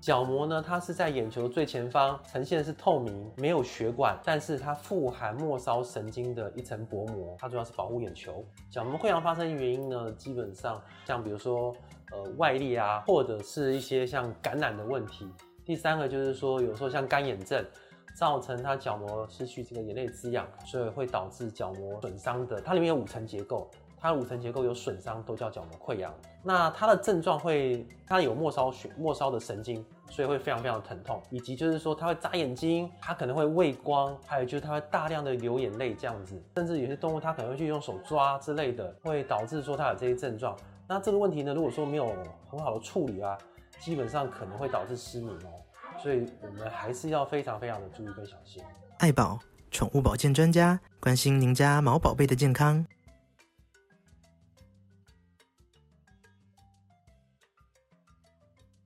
角膜呢，它是在眼球最前方，呈现是透明，没有血管，但是它富含末梢神经的一层薄膜，它主要是保护眼球。角膜溃疡发生原因呢，基本上像比如说呃外力啊，或者是一些像感染的问题。第三个就是说，有时候像干眼症，造成它角膜失去这个眼泪滋养，所以会导致角膜损伤的。它里面有五层结构。它的五层结构有损伤，都叫角膜溃疡。那它的症状会，它有末梢血、末梢的神经，所以会非常非常疼痛，以及就是说它会眨眼睛，它可能会畏光，还有就是它会大量的流眼泪这样子，甚至有些动物它可能会去用手抓之类的，会导致说它有这些症状。那这个问题呢，如果说没有很好的处理啊，基本上可能会导致失明哦。所以我们还是要非常非常的注意跟小心。爱宝宠物保健专家关心您家毛宝贝的健康。